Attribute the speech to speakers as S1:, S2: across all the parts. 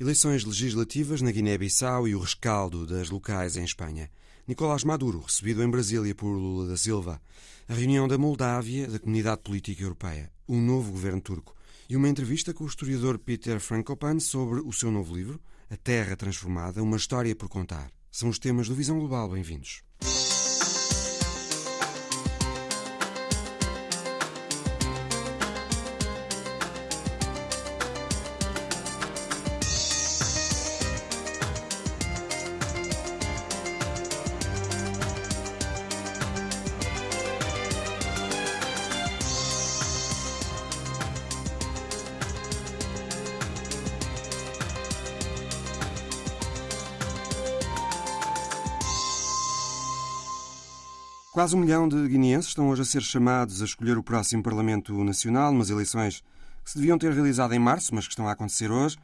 S1: Eleições legislativas na Guiné-Bissau e o rescaldo das locais em Espanha. Nicolás Maduro, recebido em Brasília por Lula da Silva. A reunião da Moldávia, da Comunidade Política Europeia. O novo governo turco. E uma entrevista com o historiador Peter Frankopan sobre o seu novo livro, A Terra Transformada, uma história por contar. São os temas do Visão Global. Bem-vindos. Quase um milhão de guineenses estão hoje a ser chamados a escolher o próximo Parlamento Nacional, umas eleições que se deviam ter realizado em março, mas que estão a acontecer hoje.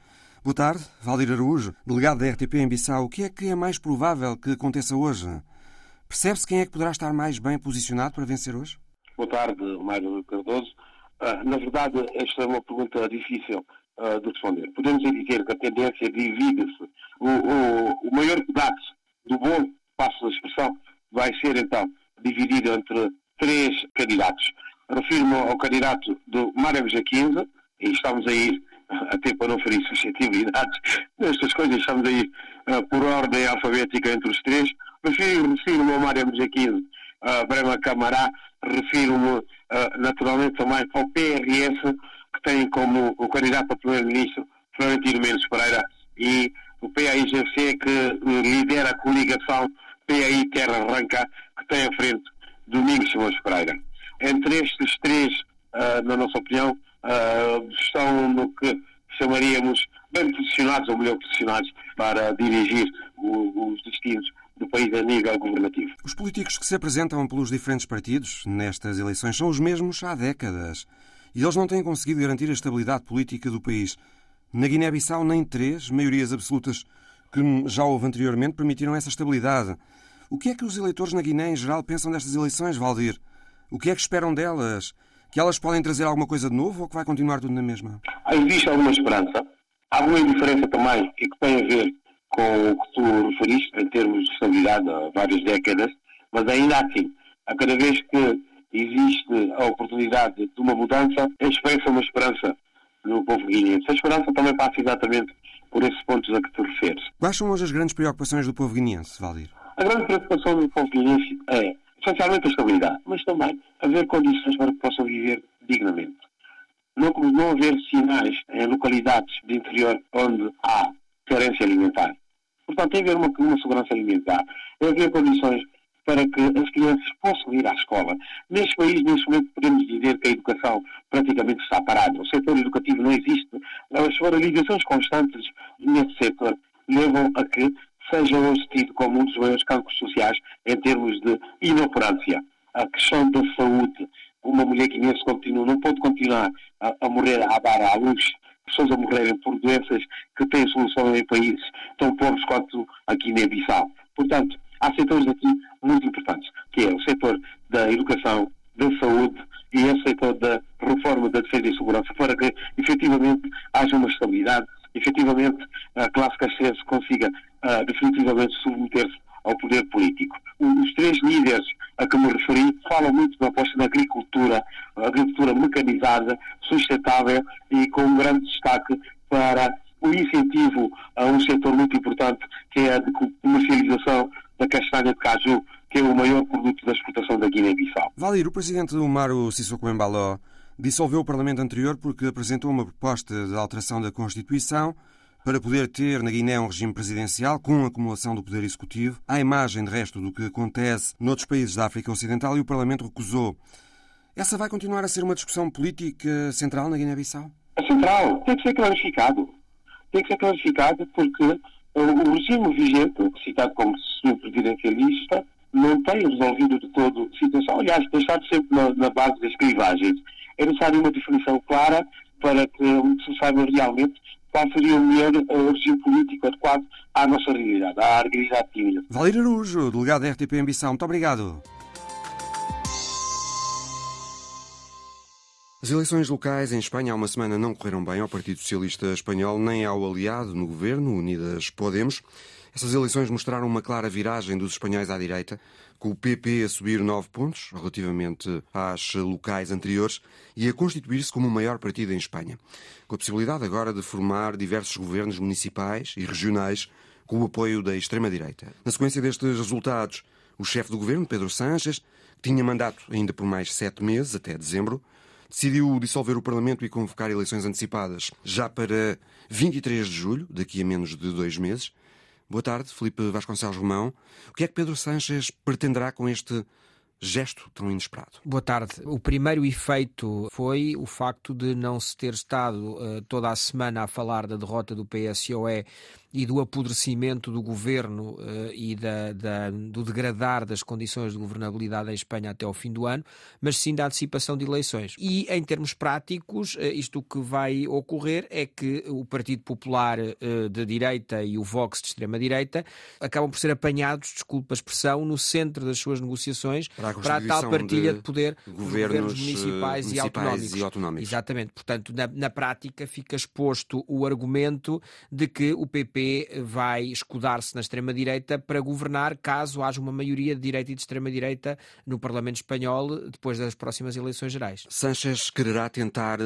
S1: Boa tarde, Valdir Araújo, delegado da RTP em Bissau. O que é que é mais provável que aconteça hoje? Percebe-se quem é que poderá estar mais bem posicionado para vencer hoje?
S2: Boa tarde, Mário Cardoso. Uh, na verdade, esta é uma pergunta difícil uh, de responder. Podemos dizer que a tendência divide-se. O, o, o maior pedaço do bom, passo da expressão, vai ser então dividido entre três candidatos. Refiro-me ao candidato do Mário 15, e estamos a ir, até para não ferir suscetibilidades nestas coisas, estamos a ir uh, por ordem alfabética entre os três. Refiro-me refiro ao Mário G 15, uh, Brema Camará, refiro-me uh, naturalmente também ao PRS, que tem como o candidato a primeiro-ministro Florentino Mendes Pereira, e o PAIGC, que lidera a coligação PAI Terra Arranca, que tem à frente Domingos Simões Pereira. Entre estes três, uh, na nossa opinião, uh, estão no que chamaríamos bem posicionados, ou melhor posicionados, para dirigir o, os destinos do país a nível governativo.
S1: Os políticos que se apresentam pelos diferentes partidos nestas eleições são os mesmos há décadas. E eles não têm conseguido garantir a estabilidade política do país. Na Guiné-Bissau, nem três maiorias absolutas que já houve anteriormente permitiram essa estabilidade. O que é que os eleitores na Guiné, em geral, pensam destas eleições, Valdir? O que é que esperam delas? Que elas podem trazer alguma coisa de novo ou que vai continuar tudo na mesma?
S2: Existe alguma esperança. Há alguma diferença também e que tem a ver com o que tu referiste em termos de estabilidade há várias décadas, mas ainda assim, a cada vez que existe a oportunidade de uma mudança, expressa uma esperança no povo guineense. A esperança também passa exatamente por esses pontos a que tu referes.
S1: Quais são hoje as grandes preocupações do povo guineense, Valdir?
S2: A grande preocupação do povo é, essencialmente, a estabilidade, mas também haver condições para que possam viver dignamente. Não, não haver sinais em localidades de interior onde há carência alimentar. Portanto, tem haver uma, uma segurança alimentar, tem haver condições para que as crianças possam ir à escola. Neste país, neste momento, podemos dizer que a educação praticamente está parada. O setor educativo não existe. As paralisações constantes nesse setor levam a que seja hoje tido como um dos maiores cancros sociais em termos de inoperância. A questão da saúde, uma mulher guinense continua, não pode continuar a, a morrer a dar à luz, pessoas a morrerem por doenças que têm solução em países tão pobres quanto a Guiné-Bissau. Portanto, há setores aqui muito importantes, que é o setor da educação, da saúde e o setor da reforma da defesa e segurança, para que efetivamente haja uma estabilidade efetivamente a classe castrense consiga uh, definitivamente submeter-se ao poder político. Os três líderes a que me referi falam muito da aposta na agricultura, agricultura mecanizada, sustentável e com um grande destaque para o incentivo a um setor muito importante que é a de comercialização da castanha de caju, que é o maior produto da exportação da Guiné-Bissau.
S1: Valir, o presidente do Maru Sissoko Embaló dissolveu o Parlamento anterior porque apresentou uma proposta de alteração da Constituição para poder ter na Guiné um regime presidencial com acumulação do poder executivo, à imagem de resto do que acontece noutros países da África Ocidental e o Parlamento recusou. Essa vai continuar a ser uma discussão política central na Guiné-Bissau?
S2: É central, tem que ser clarificado. Tem que ser clarificado porque o regime vigente, citado como presidencialista, não tem resolvido de todo a situação. Aliás, tem estado sempre na, na base das clivagens é necessária uma definição clara para que se saiba realmente seria o melhor regime político adequado à nossa realidade, à realidade tímida.
S1: Valir Arujo, delegado da RTP Ambição, muito obrigado. As eleições locais em Espanha há uma semana não correram bem ao Partido Socialista Espanhol nem ao aliado no governo, Unidas Podemos. Essas eleições mostraram uma clara viragem dos espanhóis à direita, com o PP a subir nove pontos relativamente às locais anteriores e a constituir-se como o maior partido em Espanha, com a possibilidade agora de formar diversos governos municipais e regionais com o apoio da extrema-direita. Na sequência destes resultados, o chefe do governo, Pedro Sánchez, que tinha mandato ainda por mais sete meses, até dezembro, decidiu dissolver o Parlamento e convocar eleições antecipadas já para 23 de julho, daqui a menos de dois meses. Boa tarde, Felipe Vasconcelos Romão. O que é que Pedro Sánchez pretenderá com este gesto tão inesperado?
S3: Boa tarde. O primeiro efeito foi o facto de não se ter estado uh, toda a semana a falar da derrota do PSOE e do apodrecimento do governo uh, e da, da, do degradar das condições de governabilidade em Espanha até ao fim do ano, mas sim da antecipação de eleições. E em termos práticos, uh, isto que vai ocorrer é que o Partido Popular uh, de direita e o Vox de extrema-direita acabam por ser apanhados, desculpa a expressão, no centro das suas negociações
S1: para a,
S3: para a tal partilha de, de poder
S1: governos,
S3: governos municipais,
S1: municipais
S3: e, autonómicos.
S1: e, autonómicos.
S3: Exatamente. Portanto, na, na prática fica exposto o argumento de que o PP vai escudar-se na extrema-direita para governar caso haja uma maioria de direita e de extrema-direita no Parlamento Espanhol depois das próximas eleições gerais.
S1: Sánchez quererá tentar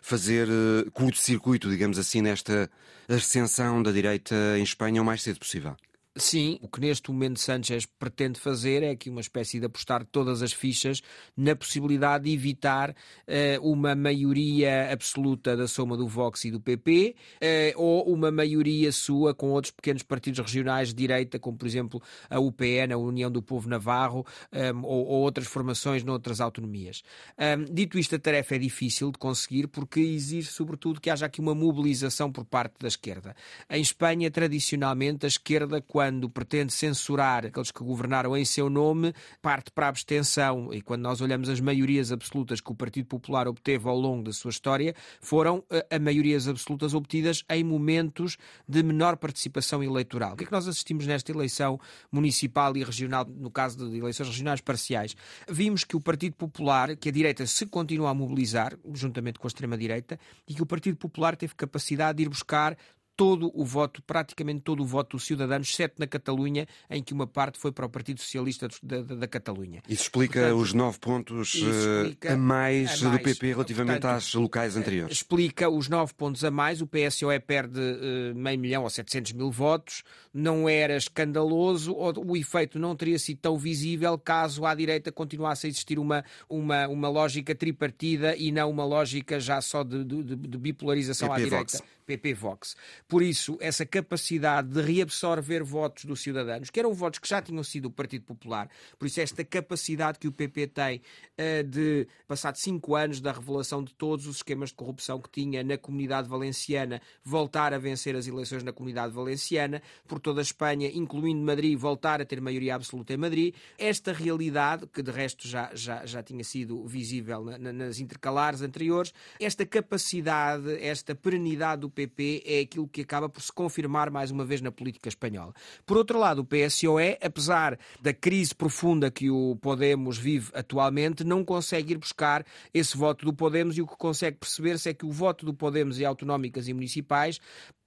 S1: fazer eh, curto-circuito, digamos assim, nesta ascensão da direita em Espanha o mais cedo possível.
S3: Sim, o que neste momento Sanchez pretende fazer é que uma espécie de apostar todas as fichas na possibilidade de evitar uh, uma maioria absoluta da soma do Vox e do PP uh, eh, ou uma maioria sua com outros pequenos partidos regionais de direita, como por exemplo a UPN, a União do Povo Navarro, um, eh, ou, ou, outras formações noutras autonomias. Um, dito isto, a tarefa é difícil de conseguir porque exige sobretudo que haja aqui uma mobilização por parte da esquerda. Em Espanha, tradicionalmente, a esquerda, quando pretende censurar aqueles que governaram em seu nome, parte para a abstenção. E quando nós olhamos as maiorias absolutas que o Partido Popular obteve ao longo da sua história, foram eh, a maiorias absolutas obtidas em momentos de menor participação eleitoral. O que é que nós assistimos nesta eleição municipal e regional, no caso de eleições regionais parciais? Vimos que o Partido Popular, que a direita se continua a mobilizar, juntamente com a extrema-direita, e que o Partido Popular teve capacidade de ir buscar todo o voto, praticamente todo o voto dos cidadãos, exceto na Catalunha, em que uma parte foi para o Partido Socialista da, da, da Catalunha.
S1: Isso explica Portanto, os nove pontos explica a, mais a, mais do PP relativamente Portanto, às locais anteriores.
S3: Explica os nove pontos a mais. O PSOE perde uh, meio milhão ou 700 mil votos. Não era escandaloso, ou o efeito não teria sido tão visível caso à direita continuasse a existir uma, uma, uma lógica tripartida e não uma lógica já só de, de, de bipolarização
S1: PP
S3: à direita.
S1: Vox.
S3: PP Vox. Por isso, essa capacidade de reabsorver votos dos cidadãos, que eram votos que já tinham sido do Partido Popular, por isso esta capacidade que o PP tem uh, de, passado cinco anos da revelação de todos os esquemas de corrupção que tinha na comunidade valenciana, voltar a vencer as eleições na comunidade valenciana, por toda a Espanha, incluindo Madrid, voltar a ter maioria absoluta em Madrid. Esta realidade, que de resto já, já, já tinha sido visível na, na, nas intercalares anteriores, esta capacidade, esta perenidade do PP é aquilo que que acaba por se confirmar mais uma vez na política espanhola. Por outro lado, o PSOE, apesar da crise profunda que o Podemos vive atualmente, não consegue ir buscar esse voto do Podemos e o que consegue perceber-se é que o voto do Podemos e autonómicas e municipais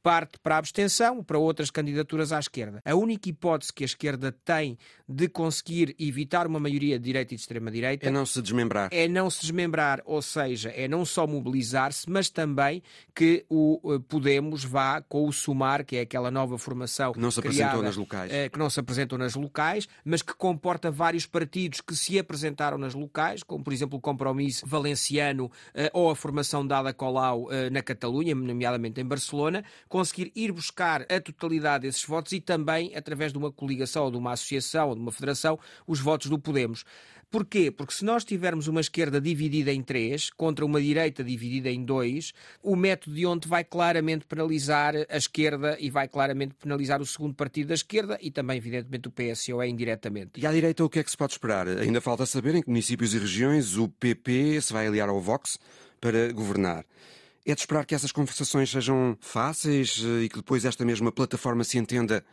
S3: parte para a abstenção, para outras candidaturas à esquerda. A única hipótese que a esquerda tem de conseguir evitar uma maioria de direita e de extrema-direita
S1: é não se desmembrar.
S3: É não se desmembrar, ou seja, é não só mobilizar-se, mas também que o eh, Podemos vá com o Sumar, que é aquela nova formação
S1: que não se
S3: criada,
S1: apresentou nas locais,
S3: eh, que não se apresentou nas locais, mas que comporta vários partidos que se apresentaram nas locais, como por exemplo o Compromisso Valenciano eh, ou a formação dada Colau na Catalunha, nomeadamente em Barcelona conseguir ir buscar a totalidade desses votos e também, através de uma coligação ou de uma associação ou de uma federação, os votos do Podemos. Porquê? Porque se nós tivermos uma esquerda dividida em três contra uma direita dividida em dois, o método de ontem vai claramente penalizar a esquerda e vai claramente penalizar o segundo partido da esquerda e também, evidentemente, o PSOE indiretamente.
S1: E à direita o que é que se pode esperar? Ainda falta saber em que municípios e regiões o PP se vai aliar ao Vox para governar. É de esperar que essas conversações sejam fáceis e que depois esta mesma plataforma se entenda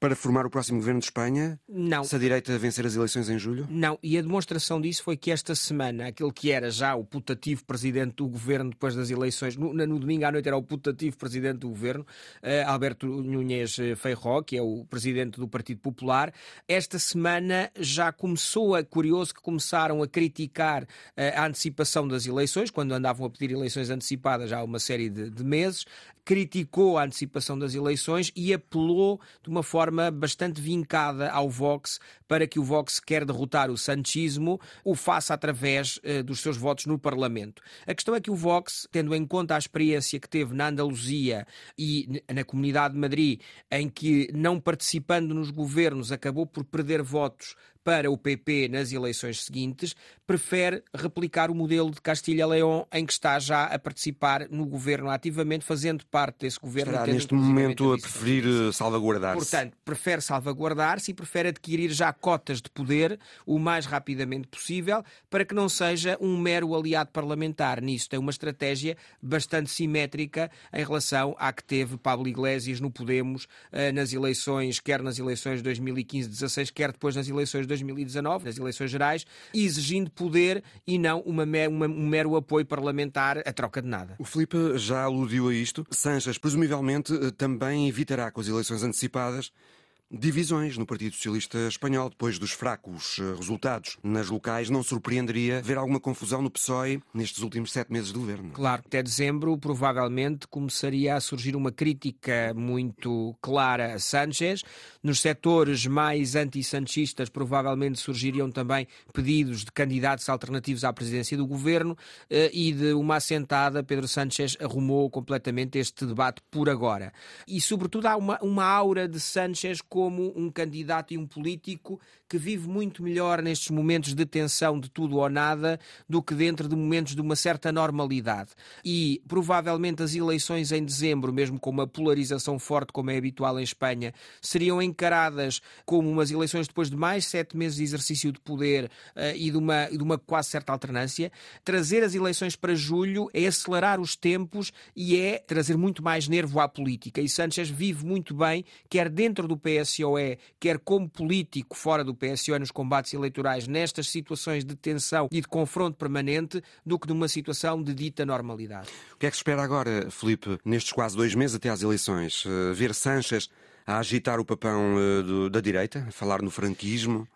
S1: para formar o próximo governo de Espanha?
S3: Não.
S1: Se a direita vencer as eleições em julho?
S3: Não, e a demonstração disso foi que esta semana, aquele que era já o putativo presidente do governo depois das eleições, no, no domingo à noite era o putativo presidente do governo, uh, Alberto Núñez Feijó, que é o presidente do Partido Popular, esta semana já começou a, curioso que começaram a criticar uh, a antecipação das eleições, quando andavam a pedir eleições antecipadas já há uma série de, de meses, criticou a antecipação das eleições e apelou de uma forma bastante vincada ao Vox para que o Vox quer derrotar o sanchismo, o faça através uh, dos seus votos no Parlamento. A questão é que o Vox, tendo em conta a experiência que teve na Andaluzia e na Comunidade de Madrid, em que não participando nos governos acabou por perder votos para o PP nas eleições seguintes, prefere replicar o modelo de Castilha-León, em que está já a participar no governo ativamente, fazendo parte desse governo.
S1: Está neste momento a preferir eh, salvaguardar-se.
S3: Portanto, prefere salvaguardar-se e prefere adquirir já cotas de poder o mais rapidamente possível, para que não seja um mero aliado parlamentar. Nisso tem uma estratégia bastante simétrica em relação à que teve Pablo Iglesias no Podemos eh, nas eleições, quer nas eleições de 2015-16, quer depois nas eleições de 2019, nas eleições gerais, exigindo poder e não uma, uma, um mero apoio parlamentar a troca de nada.
S1: O Filipe já aludiu a isto. Sanches, presumivelmente, eh, também evitará com as eleições antecipadas divisões no Partido Socialista Espanhol. Depois dos fracos eh, resultados nas locais, não surpreenderia ver alguma confusão no PSOE nestes últimos sete meses de governo.
S3: Claro, até dezembro provavelmente começaria a surgir uma crítica muito clara a Sánchez. Nos setores mais anti-sanchistas provavelmente surgiriam também pedidos de candidatos alternativos à presidência do governo eh, e de uma assentada Pedro Sánchez arrumou completamente este debate por agora. E sobretudo há uma, uma aura de Sánchez como um candidato e um político que vive muito melhor nestes momentos de tensão de tudo ou nada do que dentro de momentos de uma certa normalidade. E provavelmente as eleições em dezembro, mesmo com uma polarização forte como é habitual em Espanha, seriam encaradas como umas eleições depois de mais sete meses de exercício de poder uh, e de uma, de uma quase certa alternância. Trazer as eleições para julho é acelerar os tempos e é trazer muito mais nervo à política. E Sanchez vive muito bem, quer dentro do PS PSOE, quer como político fora do PSOE nos combates eleitorais, nestas situações de tensão e de confronto permanente, do que numa situação de dita normalidade.
S1: O que é que se espera agora, Felipe, nestes quase dois meses até às eleições? Eh, ver Sanches a agitar o papão eh, da direita, a falar no franquismo?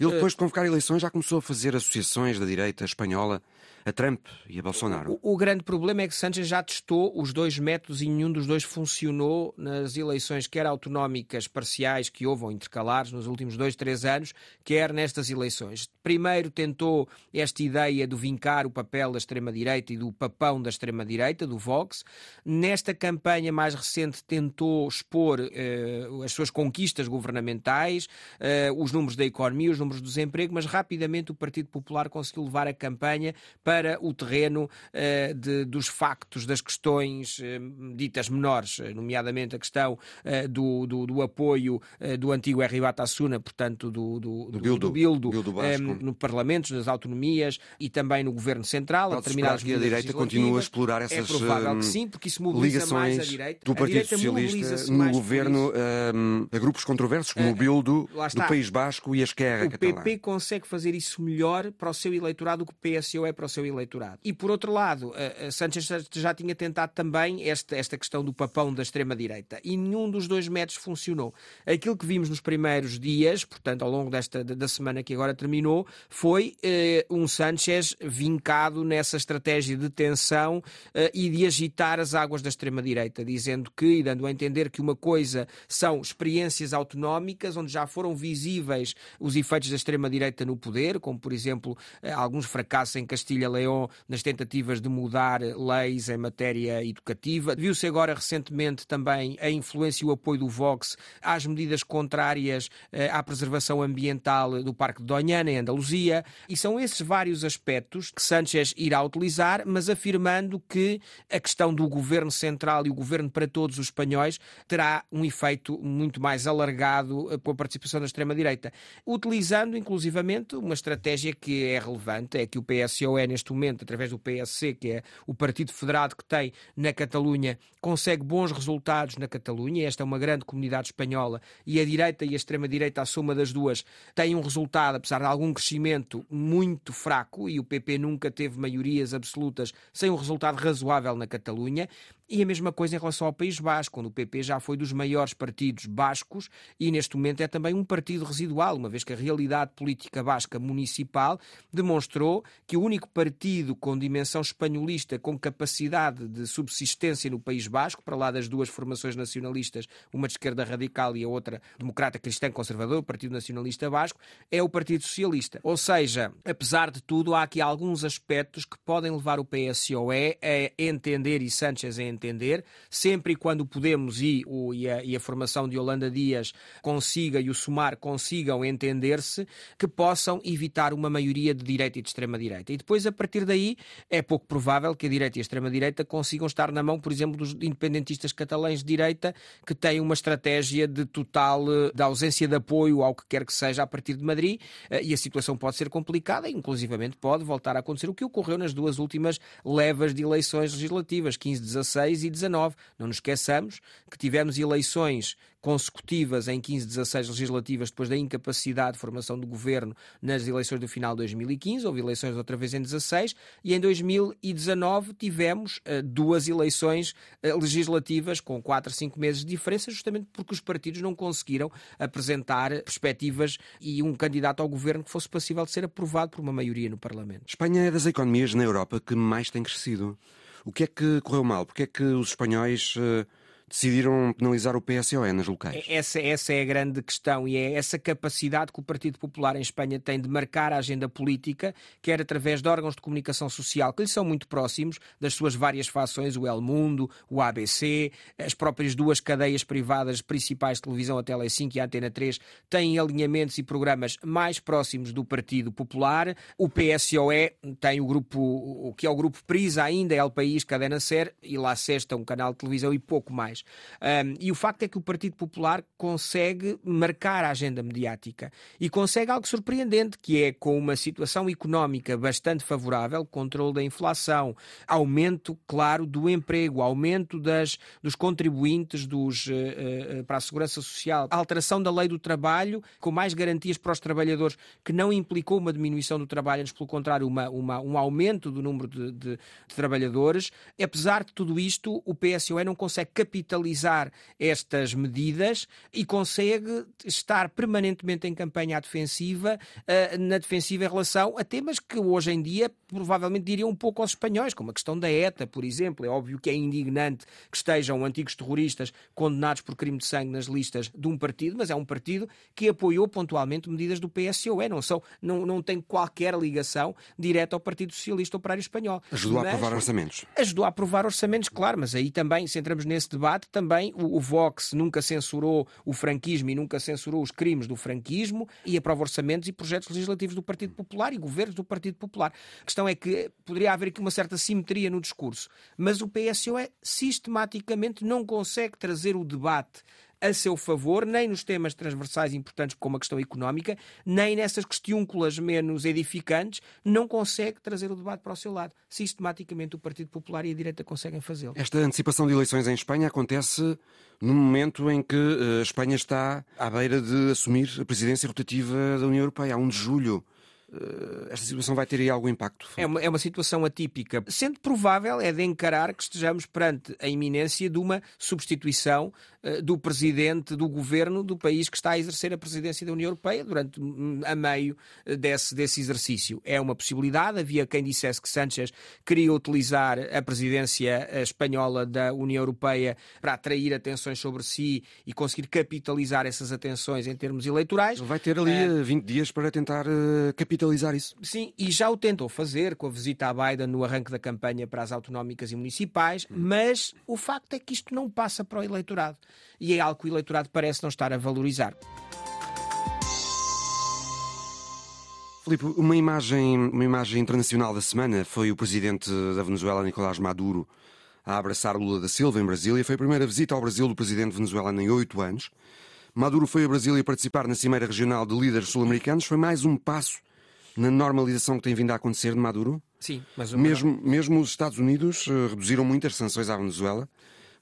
S1: Ele, depois de convocar eleições, já começou a fazer associações da direita espanhola a Trump e a Bolsonaro.
S3: O, o, grande problema é que Sanchez já testou os dois métodos e nenhum dos dois funcionou nas eleições, quer autonómicas parciais que houve ou intercalares nos últimos dois, três anos, quer nestas eleições. Primeiro tentou esta ideia de vincar o papel da extrema-direita e do papão da extrema-direita, do Vox. Nesta campanha mais recente tentou expor uh, as suas conquistas governamentais, uh, os números da economia, os números do desemprego, mas rapidamente o Partido Popular conseguiu levar a campanha para o terreno uh, de, dos factos, das questões uh, ditas menores, eh, nomeadamente a questão uh, do, do, do, apoio do antigo R. Batasuna, portanto, do, do, do, Bildo, do Bildo, Bildo um, no Parlamentos, nas autonomias e também no Governo Central.
S1: Pode determinadas que a direita continua a explorar essas é provável que sim, porque isso mobiliza ligações mais a direita. do Partido direita Socialista no governo um, a grupos controversos como o Bildo do País Basco e a Esquerra
S3: PP consegue fazer isso melhor para o seu eleitorado do que o PSO é para o seu eleitorado. E por outro lado, a Sanchez já tinha tentado também esta, esta questão do papão da extrema-direita e nenhum dos dois métodos funcionou. Aquilo que vimos nos primeiros dias, portanto, ao longo desta da semana que agora terminou, foi eh, um Sanchez vincado nessa estratégia de tensão eh, e de agitar as águas da extrema-direita, dizendo que, e dando a entender que uma coisa são experiências autonómicas, onde já foram visíveis os efeitos da extrema-direita no poder, como por exemplo eh, alguns fracassos em Castilha Leão nas tentativas de mudar leis em matéria educativa. Viu-se agora recentemente também a influência e o apoio do Vox às medidas contrárias eh, à preservação ambiental do Parque de Doñana, em Andaluzia. E são esses vários aspectos que Sánchez irá utilizar, mas afirmando que a questão do governo central e o governo para todos os espanhóis terá um efeito muito mais alargado eh, com a participação da extrema-direita. Utilizando utilizando inclusivamente uma estratégia que é relevante, é que o PSOE neste momento, através do PSC, que é o partido federado que tem na Catalunha, consegue bons resultados na Catalunha. Esta é uma grande comunidade espanhola e a direita e a extrema-direita, a soma das duas, têm um resultado, apesar de algum crescimento, muito fraco e o PP nunca teve maiorias absolutas sem um resultado razoável na Catalunha. E a mesma coisa em relação ao País Basco, onde o PP já foi dos maiores partidos bascos e neste momento é também um partido residual, uma vez que a realidade política basca municipal demonstrou que o único partido com dimensão espanholista com capacidade de subsistência no País Basco, para lá das duas formações nacionalistas, uma de esquerda radical e a outra democrata cristã conservador, o Partido Nacionalista Basco, é o Partido Socialista. Ou seja, apesar de tudo, há aqui alguns aspectos que podem levar o PSOE a entender e Sánchez a entender entender, sempre e quando Podemos e, o, e, a, e a formação de Holanda Dias consiga e o Sumar consigam entender-se, que possam evitar uma maioria de direita e de extrema-direita. E depois, a partir daí, é pouco provável que a direita e a extrema-direita consigam estar na mão, por exemplo, dos independentistas catalães de direita, que têm uma estratégia de total eh, de ausência de apoio ao que quer que seja a partir de Madrid, eh, e a situação pode ser complicada, e inclusivamente pode voltar a acontecer o que ocorreu nas duas últimas levas de eleições legislativas, 15-16 16 e 19. Não nos esqueçamos que tivemos eleições consecutivas em 15, 16 legislativas depois da incapacidade de formação do governo nas eleições do final de 2015, houve eleições outra vez em 16 e em 2019 tivemos uh, duas eleições uh, legislativas com 4, 5 meses de diferença, justamente porque os partidos não conseguiram apresentar perspectivas e um candidato ao governo que fosse passível de ser aprovado por uma maioria no Parlamento.
S1: Espanha é das economias na Europa que mais tem crescido. O que é que correu mal? Porque é que os espanhóis uh, decidiram penalizar o PSOE nas locais.
S3: Essa, essa é a grande questão e é essa capacidade que o Partido Popular em Espanha tem de marcar a agenda política, quer através de órgãos de comunicação social que lhe são muito próximos, das suas várias fações, o El Mundo, o ABC, as próprias duas cadeias privadas principais de televisão, a Tele5 e a Antena 3, têm alinhamentos e programas mais próximos do Partido Popular. O PSOE tem o grupo, o que é o grupo Prisa ainda, é o País, Cadena Ser, e lá Sexta, um canal de televisão e pouco mais. Um, e o facto é que o Partido Popular consegue marcar a agenda mediática e consegue algo surpreendente, que é com uma situação económica bastante favorável, controle da inflação, aumento, claro, do emprego, aumento das, dos contribuintes dos, uh, uh, para a segurança social, alteração da lei do trabalho, com mais garantias para os trabalhadores, que não implicou uma diminuição do trabalho, antes pelo contrário, uma, uma, um aumento do número de, de, de trabalhadores. Apesar de tudo isto, o PSOE não consegue capitalizar capitalizar estas medidas e consegue estar permanentemente em campanha defensiva, uh, na defensiva em relação a temas que hoje em dia provavelmente diriam um pouco aos espanhóis, como a questão da ETA, por exemplo. É óbvio que é indignante que estejam antigos terroristas condenados por crime de sangue nas listas de um partido, mas é um partido que apoiou pontualmente medidas do PSOE, não, são, não, não tem qualquer ligação direta ao Partido Socialista Operário Espanhol.
S1: Ajudou mas, a aprovar orçamentos.
S3: Ajudou a aprovar orçamentos, claro, mas aí também, se entramos nesse debate, debate também o, o, Vox nunca censurou o franquismo e nunca censurou os crimes do franquismo e aprova orçamentos e projetos legislativos do Partido Popular e governos do Partido Popular. A questão é que poderia haver aqui uma certa simetria no discurso, mas o PSOE sistematicamente não consegue trazer o debate a seu favor, nem nos temas transversais importantes como a questão económica, nem nessas questiúnculas menos edificantes, não consegue trazer o debate para o seu lado. Sistematicamente o Partido Popular e a direita conseguem fazê-lo.
S1: Esta antecipação de eleições em Espanha acontece no momento em que uh, a Espanha está à beira de assumir a presidência rotativa da União Europeia, a 1 de julho. Eh, esta situação vai ter aí algum impacto?
S3: É uma, é uma situação atípica. Sendo provável, é de encarar que estejamos perante a iminência de uma substituição uh, do presidente do governo do país que está a exercer a presidência da União Europeia durante a meio eh, desse, desse exercício. É uma possibilidade. Havia quem dissesse que Sánchez queria utilizar a presidência espanhola da União Europeia para atrair atenções sobre si e conseguir capitalizar essas atenções em termos eleitorais.
S1: Ele vai ter ali uh, 20 dias para tentar capitalizar capitalizar isso.
S3: Sim, e já o tentou fazer com a visita a Biden no arranque da campanha para as autonómicas e municipais, hum. mas o facto é que isto não passa para o eleitorado. E é algo que o eleitorado parece não estar a valorizar.
S1: Filipe, uma imagem, uma imagem internacional da semana foi o presidente da Venezuela, Nicolás Maduro, a abraçar Lula da Silva em Brasília. Foi a primeira visita ao Brasil do presidente venezuelano em oito anos. Maduro foi a Brasília participar na Cimeira Regional de Líderes Sul-Americanos. Foi mais um passo na normalização que tem vindo a acontecer de Maduro?
S3: Sim, mas...
S1: Mesmo, mesmo os Estados Unidos eh, reduziram muitas sanções à Venezuela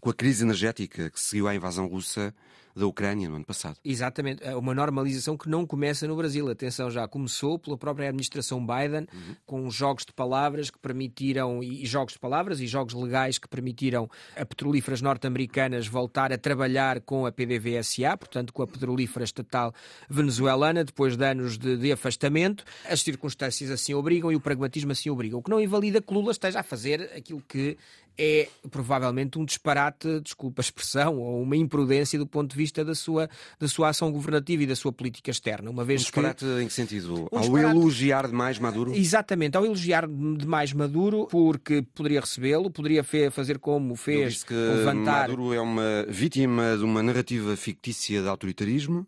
S1: com a crise energética que seguiu à invasão russa da Ucrânia no ano passado.
S3: Exatamente, é uma normalização que não começa no Brasil. Atenção, já começou pela própria administração Biden, uhum. com jogos de palavras que permitiram, e jogos de palavras e jogos legais que permitiram a petrolíferas norte-americanas voltar a trabalhar com a PDVSA, portanto com a petrolífera estatal venezuelana, depois de anos de, de afastamento. As circunstâncias assim obrigam e o pragmatismo assim obriga. O que não invalida que Lula esteja a fazer aquilo que é provavelmente um disparate, desculpa a expressão, ou uma imprudência do ponto de vista da sua, da sua ação governativa e da sua política externa. Uma vez
S1: um disparate
S3: que,
S1: em que sentido? Um ao disparate... elogiar demais Maduro?
S3: Exatamente, ao elogiar demais Maduro, porque poderia recebê-lo, poderia fazer como fez,
S1: disse que
S3: levantar...
S1: Maduro é uma vítima de uma narrativa fictícia de autoritarismo.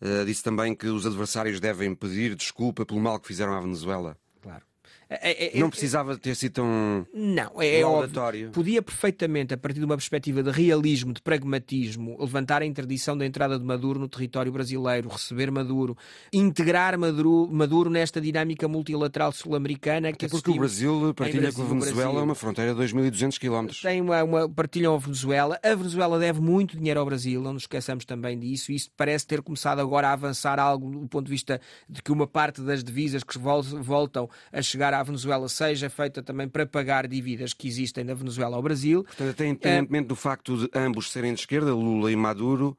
S1: Uh, disse também que os adversários devem pedir desculpa pelo mal que fizeram à Venezuela.
S3: Claro.
S1: É, é, é, não precisava ter sido tão
S3: não, é, é óbvio. Podia perfeitamente, a partir de uma perspectiva de realismo, de pragmatismo, levantar a interdição da entrada de Maduro no território brasileiro, receber Maduro, integrar Maduro, Maduro nesta dinâmica multilateral sul-americana.
S1: que porque o Brasil partilha Brasil, com a Venezuela uma fronteira de 2.200 km.
S3: Tem uma, uma partilham a Venezuela. A Venezuela deve muito dinheiro ao Brasil, não nos esqueçamos também disso. Isso parece ter começado agora a avançar algo do ponto de vista de que uma parte das divisas que voltam a chegar à à Venezuela seja feita também para pagar dívidas que existem na Venezuela ao Brasil.
S1: Portanto, até independentemente é... do facto de ambos serem de esquerda, Lula e Maduro,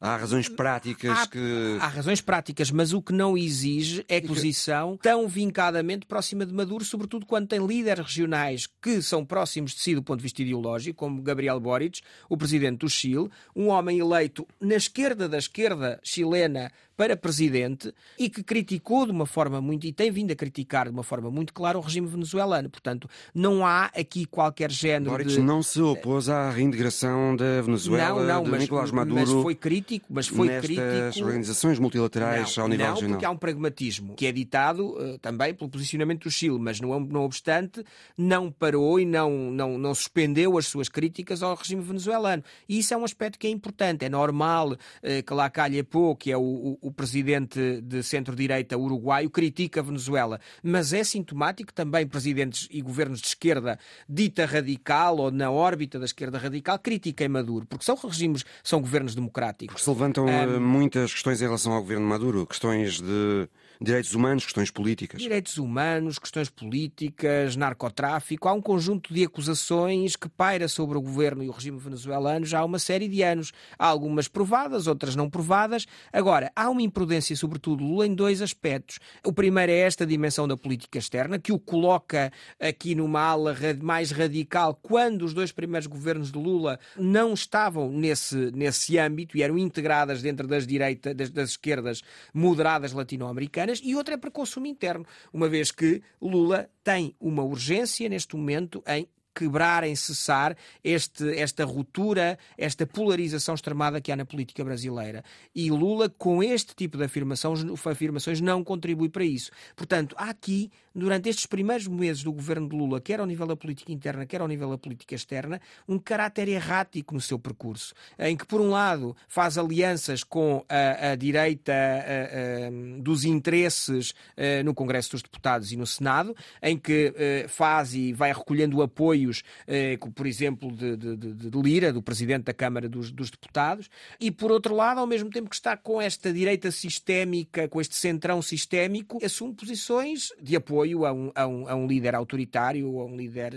S1: Há razões práticas
S3: há,
S1: que.
S3: Há razões práticas, mas o que não exige é posição tão vincadamente próxima de Maduro, sobretudo quando tem líderes regionais que são próximos de si do ponto de vista ideológico, como Gabriel Boric, o presidente do Chile, um homem eleito na esquerda da esquerda chilena para presidente e que criticou de uma forma muito, e tem vindo a criticar de uma forma muito clara o regime venezuelano. Portanto, não há aqui qualquer género
S1: Boric
S3: de...
S1: não se opôs à reintegração da Venezuela, não, não, de mas, Nicolás Maduro.
S3: Mas foi crítico, mas foi
S1: nestas
S3: crítico...
S1: organizações multilaterais
S3: não,
S1: ao nível
S3: não,
S1: regional.
S3: porque há um pragmatismo que é ditado uh, também pelo posicionamento do Chile, mas não, não obstante, não parou e não, não, não suspendeu as suas críticas ao regime venezuelano. E isso é um aspecto que é importante. É normal uh, que lá calha pouco, que é o, o o presidente de centro-direita uruguaio critica a Venezuela, mas é sintomático também presidentes e governos de esquerda dita radical ou na órbita da esquerda radical critiquem Maduro, porque são regimes, são governos democráticos.
S1: Porque se levantam um, muitas questões em relação ao governo Maduro, questões de direitos humanos, questões políticas.
S3: Direitos humanos, questões políticas, narcotráfico. Há um conjunto de acusações que paira sobre o governo e o regime venezuelano já há uma série de anos. Há algumas provadas, outras não provadas. Agora, há uma imprudência, sobretudo, Lula, em dois aspectos. O primeiro é esta dimensão da política externa, que o coloca aqui numa ala mais radical, quando os dois primeiros governos de Lula não estavam nesse, nesse âmbito e eram integradas dentro das direitas, das, das esquerdas moderadas latino-americanas e outra é para consumo interno, uma vez que Lula tem uma urgência neste momento em quebrar, em cessar este, esta ruptura, esta polarização extremada que há na política brasileira. E Lula, com este tipo de afirmações, afirmações não contribui para isso. Portanto, há aqui, durante estes primeiros meses do governo de Lula, quer ao nível da política interna, quer ao nível da política externa, um caráter errático no seu percurso, em que, por um lado, faz alianças com a, a direita a, a, dos interesses eh, no Congresso dos Deputados e no Senado, em que eh, faz e vai recolhendo apoio apoios, eh, por exemplo, de, de, de, Lira, do Presidente da Câmara dos, dos, Deputados, e por outro lado, ao mesmo tempo que está com esta direita sistémica, com este centrão sistémico, assume posições de apoio a um, a um, a um líder autoritário, a um líder,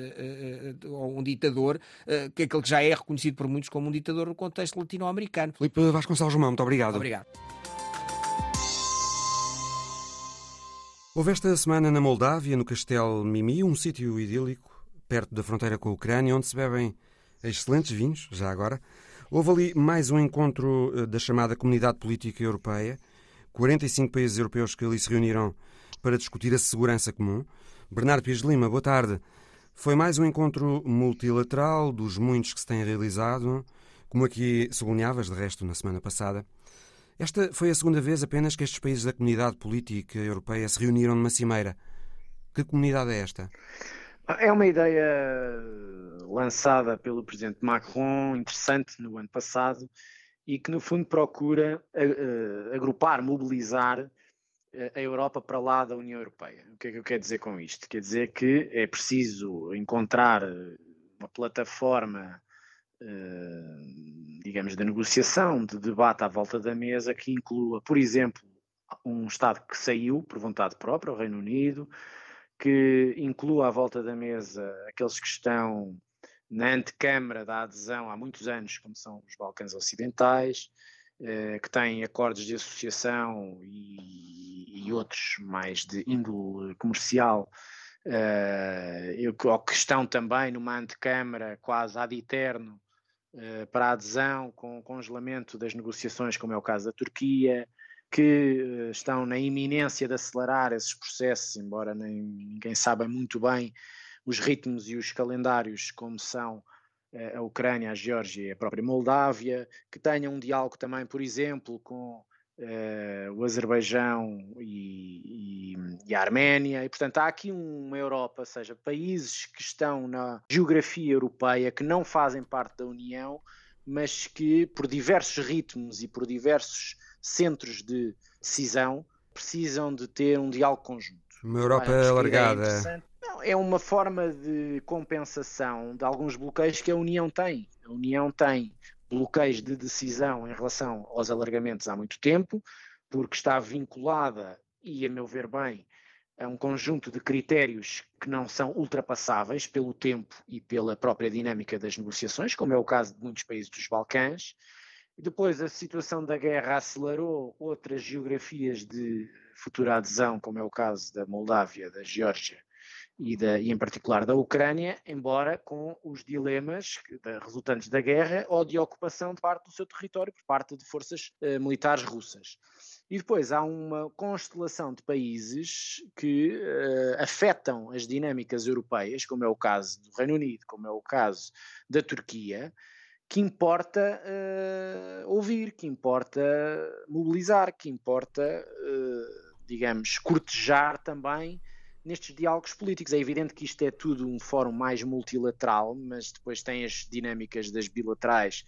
S3: uh, uh, um ditador, uh, que é aquele que já é reconhecido por muitos como um ditador no contexto latino-americano.
S1: Filipe Vasconcelos Romão, muito obrigado.
S3: Obrigado.
S1: Houve esta semana na Moldávia, no Castelo Mimi, um sítio idílico perto da fronteira com a Ucrânia, onde se bebem excelentes vinhos, já agora. Houve ali mais um encontro eh, da chamada Comunidade Política Europeia, 45 países europeus que ali se reuniram para discutir a segurança comum. Bernardo Pires Lima, boa tarde. Foi mais um encontro multilateral dos muitos que se têm realizado, como aqui sublinhavas, de resto, na semana passada. Esta foi a segunda vez apenas que estes países da Comunidade Política Europeia se reuniram numa cimeira. Que comunidade é esta?
S4: É uma ideia lançada pelo presidente Macron, interessante no ano passado, e que, no fundo, procura agrupar, mobilizar a Europa para lá da União Europeia. O que é que eu quero dizer com isto? Quer dizer que é preciso encontrar uma plataforma, digamos, de negociação, de debate à volta da mesa que inclua, por exemplo, um Estado que saiu por vontade própria, o Reino Unido, que inclua à volta da mesa aqueles que estão na antecâmara da adesão há muitos anos, como são os Balcãs Ocidentais, eh, que têm acordos de associação e, e outros mais de índole comercial, eh, ou que estão também numa antecâmara quase ad eterno eh, para a adesão com congelamento das negociações, como é o caso da Turquia, que estão na iminência de acelerar esses processos, embora nem, ninguém saiba muito bem os ritmos e os calendários, como são eh, a Ucrânia, a Geórgia e a própria Moldávia, que tenham um diálogo também, por exemplo, com uh, o Azerbaijão e, e, e, a Arménia. E, portanto, há aqui uma Europa, ou seja, países que estão na geografia europeia, que não fazem parte da União, mas que, por diversos ritmos e por diversos centros de decisão, precisam de ter um diálogo conjunto.
S1: Uma Europa alargada.
S4: É é uma forma de compensação de alguns bloqueios que a União tem. A União tem bloqueios de decisão em relação aos alargamentos há muito tempo, porque está vinculada, e a meu ver bem, a um conjunto de critérios que não são ultrapassáveis pelo tempo e pela própria dinâmica das negociações, como é o caso de muitos países dos Balcãs. Depois a situação da guerra acelerou outras geografias de futura adesão, como é o caso da Moldávia, da Geórgia e, da, e em particular da Ucrânia, embora com os dilemas resultantes da guerra ou de ocupação de parte do seu território por parte de forças uh, militares russas. E depois há uma constelação de países que uh, afetam as dinâmicas europeias, como é o caso do Reino Unido, como é o caso da Turquia, que importa uh, ouvir, que importa mobilizar, que importa, uh, digamos, cortejar também nestes diálogos políticos. É evidente que isto é tudo um fórum mais multilateral, mas depois tem as dinâmicas das bilaterais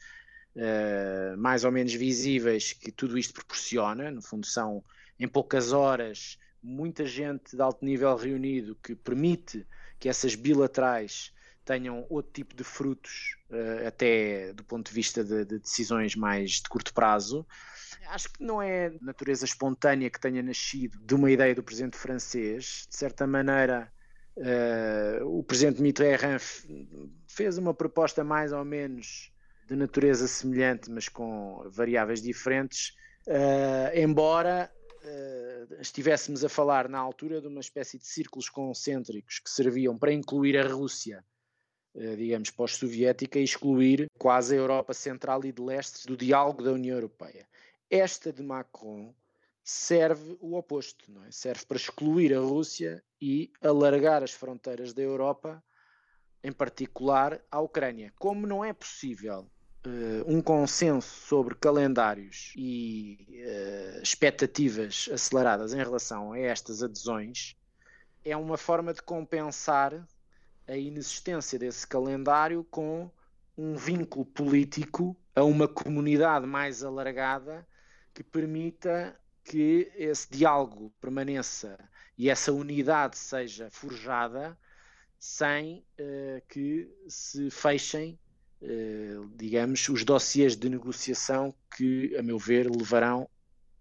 S4: uh, mais ou menos visíveis que tudo isto proporciona. No fundo, são em poucas horas muita gente de alto nível reunido que permite que essas bilaterais tenham outro tipo de frutos, uh, até do ponto de vista de, de decisões mais de curto prazo. Acho que não é natureza espontânea que tenha nascido de uma ideia do presidente francês. De certa maneira, uh, o presidente Mitterrand fez uma proposta mais ou menos de natureza semelhante, mas com variáveis diferentes, uh, embora uh, estivéssemos a falar na altura de uma espécie de círculos concêntricos que serviam para incluir a Rússia digamos, pós-soviética e excluir quase a Europa Central e de Leste do diálogo da União Europeia. Esta de Macron serve o oposto, não é? serve para excluir a Rússia e alargar as fronteiras da Europa, em particular à Ucrânia. Como não é possível uh, um consenso sobre calendários e uh, expectativas aceleradas em relação a estas adesões, é uma forma de compensar a inexistência desse calendário com um vínculo político a uma comunidade mais alargada que permita que esse diálogo permaneça e essa unidade seja forjada sem uh, que se fechem, uh, digamos, os dossiês de negociação que, a meu ver, levarão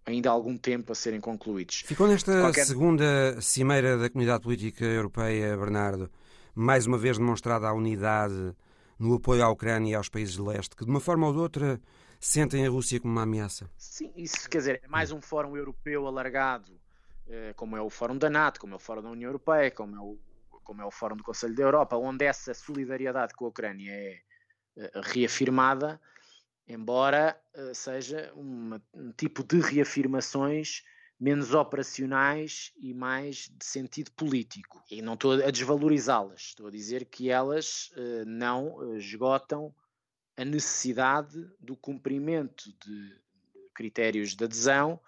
S4: ainda algum tempo a serem concluídos.
S1: Ficou nesta Qualquer... segunda cimeira da Comunidade Política Europeia, Bernardo, mais uma vez demonstrada a unidade no apoio à Ucrânia e aos países de leste, que de uma forma ou de outra sentem a Rússia como uma ameaça?
S4: Sim, isso quer dizer, é mais um fórum europeu alargado, eh, como é o fórum da NATO, como é o fórum da União Europeia, como é o, como é o fórum do Conselho da Europa, onde essa solidariedade com a Ucrânia é eh, reafirmada, embora eh, seja um tipo de reafirmações menos operacionais e mais de sentido político. E não estou a desvalorizá-las, estou a dizer que elas não esgotam a necessidade do cumprimento de critérios de adesão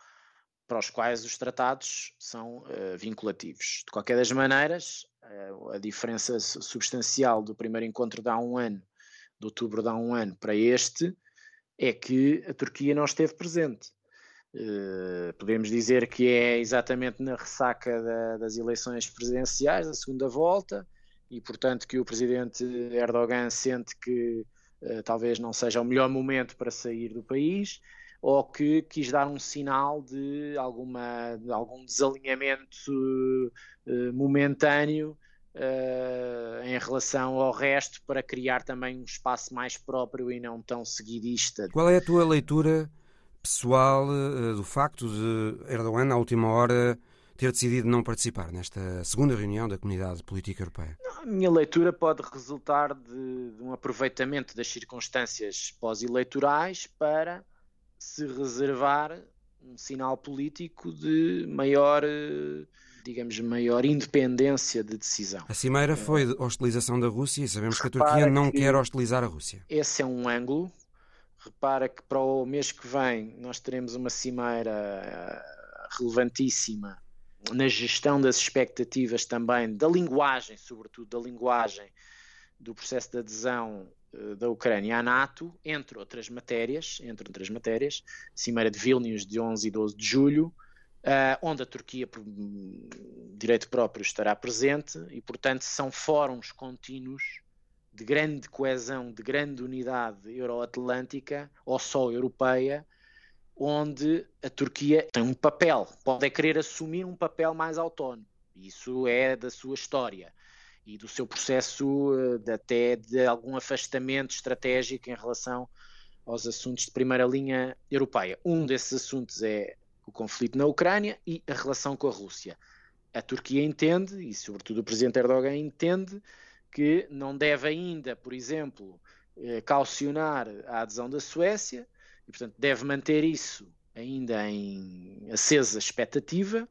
S4: para os quais os tratados são uh, vinculativos. De qualquer das maneiras, uh, a diferença substancial do primeiro encontro de há um ano, de outubro de há um ano para este, é que a Turquia não esteve presente. Uh, podemos dizer que é exatamente na ressaca da, das eleições presidenciais, da segunda volta, e portanto que o presidente Erdogan sente que uh, talvez não seja o melhor momento para sair do país, ou que quis dar um sinal de, alguma, de algum desalinhamento uh, momentâneo uh, em relação ao resto para criar também um espaço mais próprio e não tão seguidista.
S1: Qual é a tua leitura pessoal uh, do facto de Erdogan, à última hora, ter decidido não participar nesta segunda reunião da Comunidade Política Europeia?
S4: A minha leitura pode resultar de, de um aproveitamento das circunstâncias pós-eleitorais para se reservar um sinal político de maior uh, digamos, maior independência de decisão.
S1: A cimeira foi de hostilização da Rússia e sabemos que a Turquia não que quer hostilizar a Rússia.
S4: Esse é um ângulo. Repara que para o mês que vem nós teremos uma cimeira eh, relevantíssima na gestão das expectativas também, da linguagem, sobretudo da linguagem do processo de adesão eh, da Ucrânia à NATO, entre outras matérias, entre outras matérias, Cimeira de Vilnius de 11 e 12 de julho, uh, onde a Turquia, por direito próprio, estará presente e, portanto, são fóruns contínuos de grande coesão, de grande unidade euroatlântica ou só europeia, onde a Turquia tem um papel, pode querer assumir um papel mais autónomo. Isso é da sua história e do seu processo de, até de algum afastamento estratégico em relação aos assuntos de primeira linha europeia. Um desses assuntos é o conflito na Ucrânia e a relação com a Rússia. A Turquia entende, e sobretudo o presidente Erdogan entende, que não deve ainda, por exemplo, eh, calcionar a adesão da Suécia, e portanto deve manter isso ainda em acesa expectativa,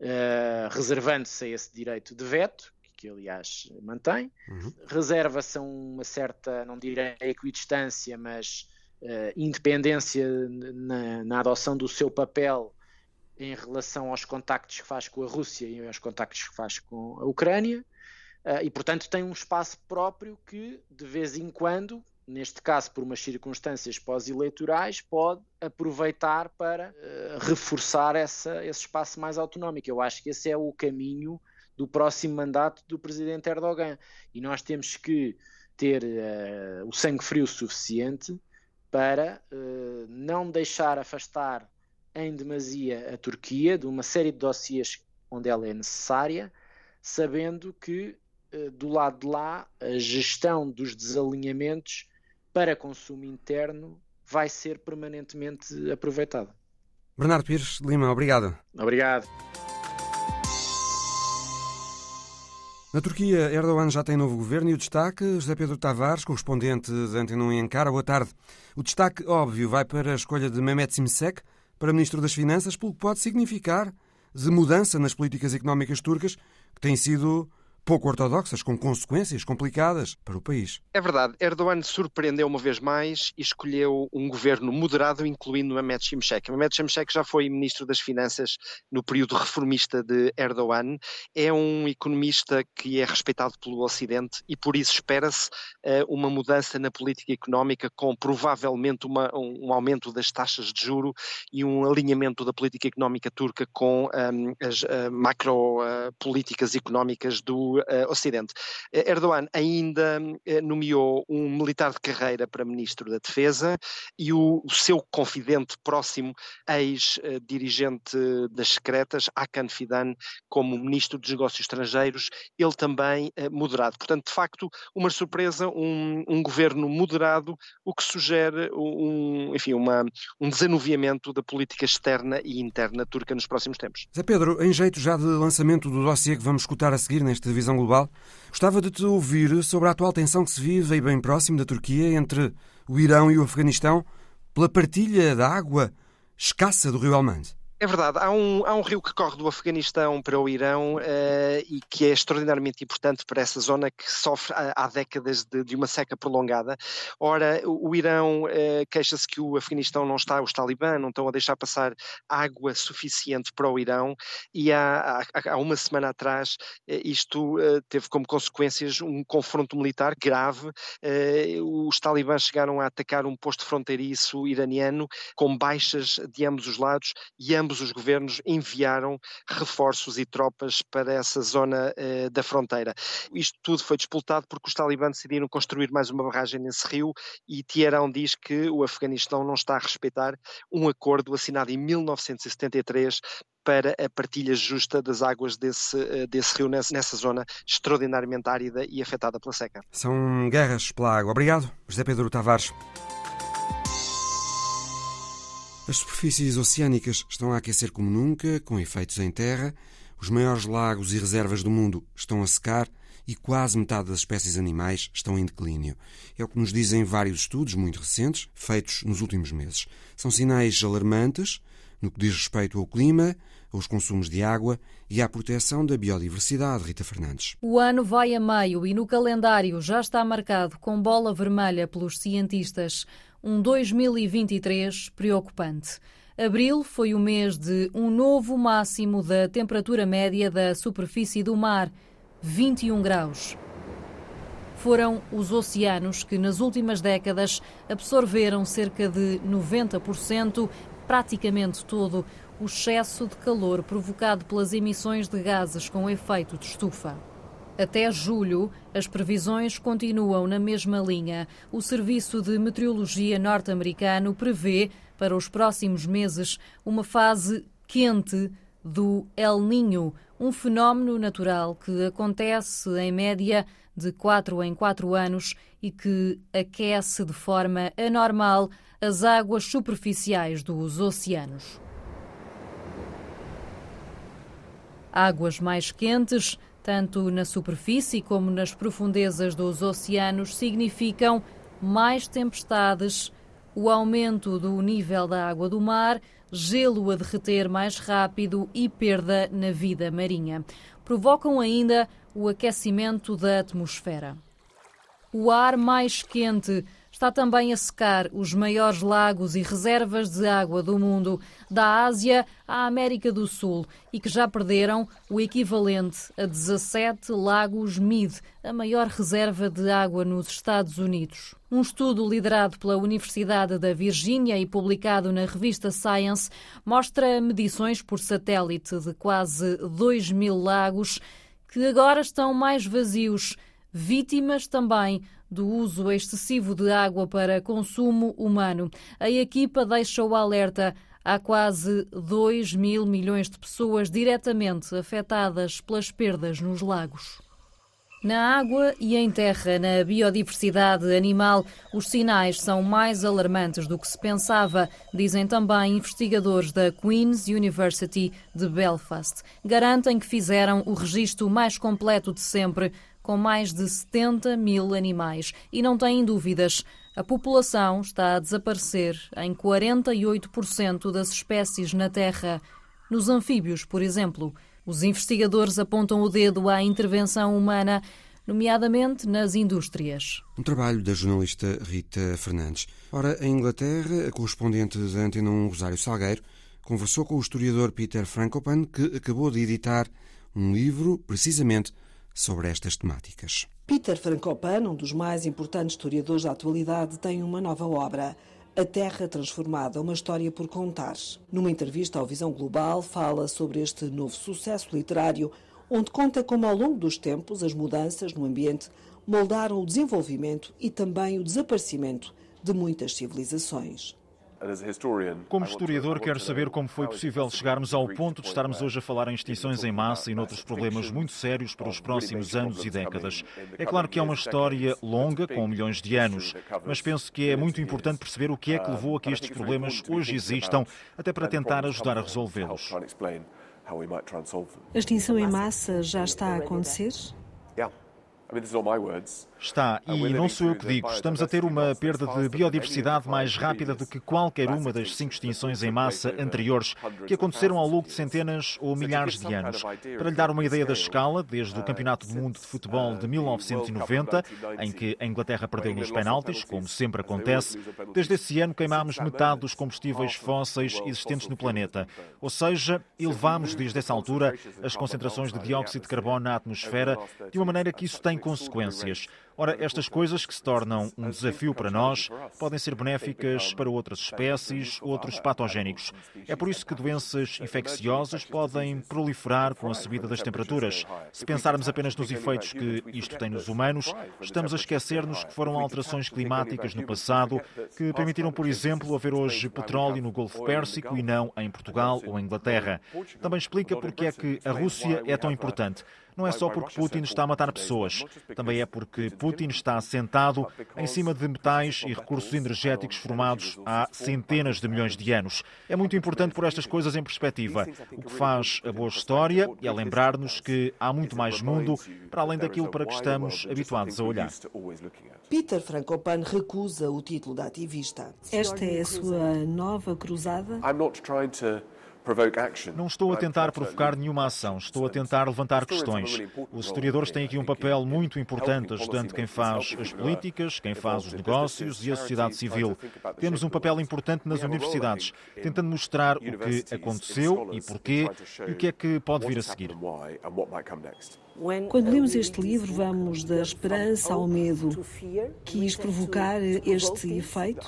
S4: uh, reservando-se a esse direito de veto, que aliás mantém, uhum. reserva-se a uma certa, não direi equidistância, mas uh, independência na, na, adoção do seu papel em relação aos contactos que faz com a Rússia e aos contactos que faz com a Ucrânia, uh, e portanto tem um espaço próprio que, de vez em quando, neste caso por umas circunstâncias pós-eleitorais, pode aproveitar para uh, reforçar essa, esse espaço mais autonómico. Eu acho que esse é o caminho do próximo mandato do presidente Erdogan. E nós temos que ter uh, o sangue frio suficiente para não deixar afastar em demasia a Turquia de uma série de dossiês onde ela é necessária, sabendo que do lado de lá a gestão dos desalinhamentos para consumo interno vai ser permanentemente aproveitada.
S1: Bernardo Pires Lima, obrigado.
S4: Obrigado.
S1: Na Turquia, Erdogan já tem novo governo e o destaque, José Pedro Tavares, correspondente de Antena 1 em Ankara. Boa tarde. O destaque, óbvio, vai para a escolha de Mehmet Simsek para Ministro das Finanças, pelo que pode significar de mudança nas políticas económicas turcas, que têm sido pouco ortodoxas, com consequências complicadas para o país.
S5: É verdade. Erdogan surpreendeu uma vez mais e escolheu um governo moderado, incluindo Mehmet Şimşek. Mehmet Şimşek já foi ministro das Finanças no período reformista de Erdogan. É um economista que é respeitado pelo Ocidente e por isso espera-se uh, uma mudança na política económica com provavelmente uma, um, aumento das taxas de juro e um alinhamento da política económica turca com um, ehm, as uh, macro uh, políticas económicas do Ocidente. Eh, Erdogan ainda uh, nomeou um militar de carreira para ministro da Defesa e o, seu confidente próximo, ex-dirigente das secretas, Hakan Fidan, como ministro dos Negócios Estrangeiros, ele também moderado. Portanto, de facto, uma surpresa, um, um governo moderado, o que sugere um, enfim, uma, um desanuviamento da política externa e interna turca nos próximos tempos.
S1: Zé Pedro, em jeito já de lançamento do dossiê que vamos escutar a seguir neste visão global. Gostava de te ouvir sobre a atual tensão que se vive aí bem próximo da Turquia entre o Irão e o Afeganistão pela partilha da água escassa do rio Helmand.
S5: É verdade, há um, há um rio que corre do Afeganistão para o Irão uh, e que é extraordinariamente importante para essa zona que sofre há, há décadas de, de, uma seca prolongada. Ora, o, o Irão uh, queixa-se que o Afeganistão não está, os talibã não estão a deixar passar água suficiente para o Irão e há, há, há uma semana atrás uh, isto teve como consequências um confronto militar grave. os talibãs chegaram a atacar um posto fronteiriço iraniano com baixas de ambos os lados e ambos ambos os governos enviaram reforços e tropas para essa zona eh, da fronteira. Isto tudo foi disputado porque os talibãs decidiram construir mais uma barragem nesse rio e Teherão diz que o Afeganistão não está a respeitar um acordo assinado em 1973 para a partilha justa das águas desse, eh, desse rio nessa, nessa zona extraordinariamente árida e afetada pela seca.
S1: São guerras pela água. Obrigado, José Pedro Tavares. As superfícies oceânicas estão a aquecer como nunca, com efeitos em terra. Os maiores lagos e reservas do mundo estão a secar e quase metade das espécies animais estão em declínio. É o que nos dizem vários estudos muito recentes, feitos nos últimos meses. São sinais alarmantes no que diz respeito ao clima, aos consumos de água e à proteção da biodiversidade, Rita Fernandes.
S6: O ano vai a meio e no calendário já está marcado com bola vermelha pelos cientistas um 2023 preocupante. Abril foi o mês de um novo máximo da temperatura média da superfície do mar, 21 graus. Foram os oceanos que, nas últimas décadas, absorveram cerca de 90%, praticamente todo, o excesso de calor provocado pelas emissões de gases com efeito de estufa. Até julho, as previsões continuam na mesma linha. O Serviço de Meteorologia norte-americano prevê, para os próximos meses, uma fase quente do El Ninho, um fenómeno natural que acontece em média de 4 em 4 anos e que aquece de forma anormal as águas superficiais dos oceanos. Águas mais quentes tanto na superfície como nas profundezas dos oceanos, significam mais tempestades, o aumento do nível da água do mar, gelo a derreter mais rápido e perda na vida marinha. Provocam ainda o aquecimento da atmosfera. O ar mais quente está também a secar os maiores lagos e reservas de água do mundo, da Ásia à América do Sul, e que já perderam o equivalente a 17 lagos Mead, a maior reserva de água nos Estados Unidos. Um estudo liderado pela Universidade da Virgínia e publicado na revista Science mostra medições por satélite de quase 2 mil lagos que agora estão mais vazios, vítimas também do uso excessivo de água para consumo humano. A equipa deixa o alerta. Há quase 2 mil milhões de pessoas diretamente afetadas pelas perdas nos lagos. Na água e em terra, na biodiversidade animal, os sinais são mais alarmantes do que se pensava, dizem também investigadores da Queen's University de Belfast. Garantem que fizeram o registro mais completo de sempre com mais de 70 mil animais. E não têm dúvidas, a população está a desaparecer em 48% das espécies na Terra. Nos anfíbios, por exemplo, os investigadores apontam o dedo à intervenção humana, nomeadamente nas indústrias.
S1: Um trabalho da jornalista Rita Fernandes. Ora, em Inglaterra, a correspondente da Antena 1, Rosário Salgueiro, conversou com o historiador Peter Frankopan, que acabou de editar um livro precisamente sobre estas temáticas.
S7: Peter Frankopan, um dos mais importantes historiadores da atualidade, tem uma nova obra. A Terra Transformada, uma história por contar. Numa entrevista ao Visão Global, fala sobre este novo sucesso literário, onde conta como, ao longo dos tempos, as mudanças no ambiente moldaram o desenvolvimento e também o desaparecimento de muitas civilizações.
S8: Como historiador, quero saber como foi possível chegarmos ao ponto de estarmos hoje a falar em extinções em massa e noutros problemas muito sérios para os próximos anos e décadas. É claro que é uma história longa, com milhões de anos, mas penso que é muito importante perceber o que é que levou a que estes problemas hoje existam, até para tentar ajudar a resolvê-los.
S7: A extinção em massa já está a acontecer?
S8: Está, e não sou eu que digo, estamos a ter uma perda de biodiversidade mais rápida do que qualquer uma das cinco extinções em massa anteriores que aconteceram ao longo de centenas ou milhares de anos. Para lhe dar uma ideia da escala, desde o Campeonato do Mundo de Futebol de 1990, em que a Inglaterra perdeu nos penaltis, como sempre acontece, desde esse ano queimámos metade dos combustíveis fósseis existentes no planeta. Ou seja, elevamos desde essa altura as concentrações de dióxido de carbono na atmosfera de uma maneira que isso tem consequências. Ora, estas coisas que se tornam um desafio para nós podem ser benéficas para outras espécies, outros patogénicos. É por isso que doenças infecciosas podem proliferar com a subida das temperaturas. Se pensarmos apenas nos efeitos que isto tem nos humanos, estamos a esquecer-nos que foram alterações climáticas no passado que permitiram, por exemplo, haver hoje petróleo no Golfo Pérsico e não em Portugal ou Inglaterra. Também explica porque é que a Rússia é tão importante não é só porque Putin está a matar pessoas, também é porque Putin está sentado em cima de metais e recursos energéticos formados há centenas de milhões de anos. É muito importante pôr estas coisas em perspectiva. O que faz a boa história é lembrar-nos que há muito mais mundo para além daquilo para que estamos habituados a olhar.
S7: Peter Frankopan recusa o título de ativista. Esta é a sua nova cruzada?
S8: Não estou a tentar provocar nenhuma ação, estou a tentar levantar questões. Os historiadores têm aqui um papel muito importante, ajudando quem faz as políticas, quem faz os negócios e a sociedade civil. Temos um papel importante nas universidades, tentando mostrar o que aconteceu e porquê e o que é que pode vir a seguir.
S7: Quando lemos este livro, vamos da esperança ao medo. Quis provocar este efeito?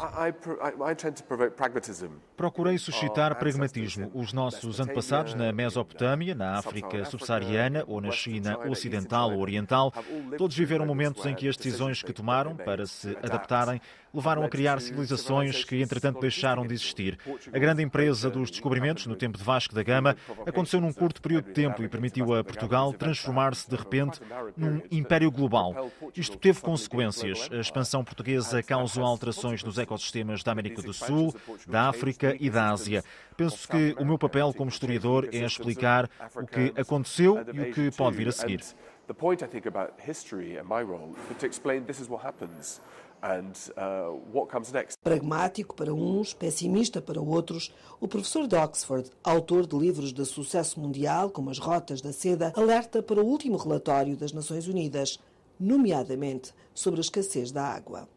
S8: Procurei suscitar pragmatismo. Os nossos antepassados na Mesopotâmia, na África subsaariana ou na China ocidental ou oriental, todos viveram momentos em que as decisões que tomaram para se adaptarem levaram a criar civilizações que, entretanto, deixaram de existir. A grande empresa dos descobrimentos, no tempo de Vasco da Gama, aconteceu num curto período de tempo e permitiu a Portugal transformar-se, de repente, num império global. Isto teve consequências. A expansão portuguesa causou alterações nos ecossistemas da América do Sul, da África e da Ásia. Penso que o meu papel como historiador é explicar o que aconteceu e o que pode vir a seguir. The point I think about history and my role is to explain this is what happens.
S7: And, uh, what comes next. Pragmático para uns, pessimista para outros, o professor de Oxford, autor de livros de sucesso mundial como As Rotas da Seda, alerta para o último relatório das Nações Unidas, nomeadamente sobre a escassez da água.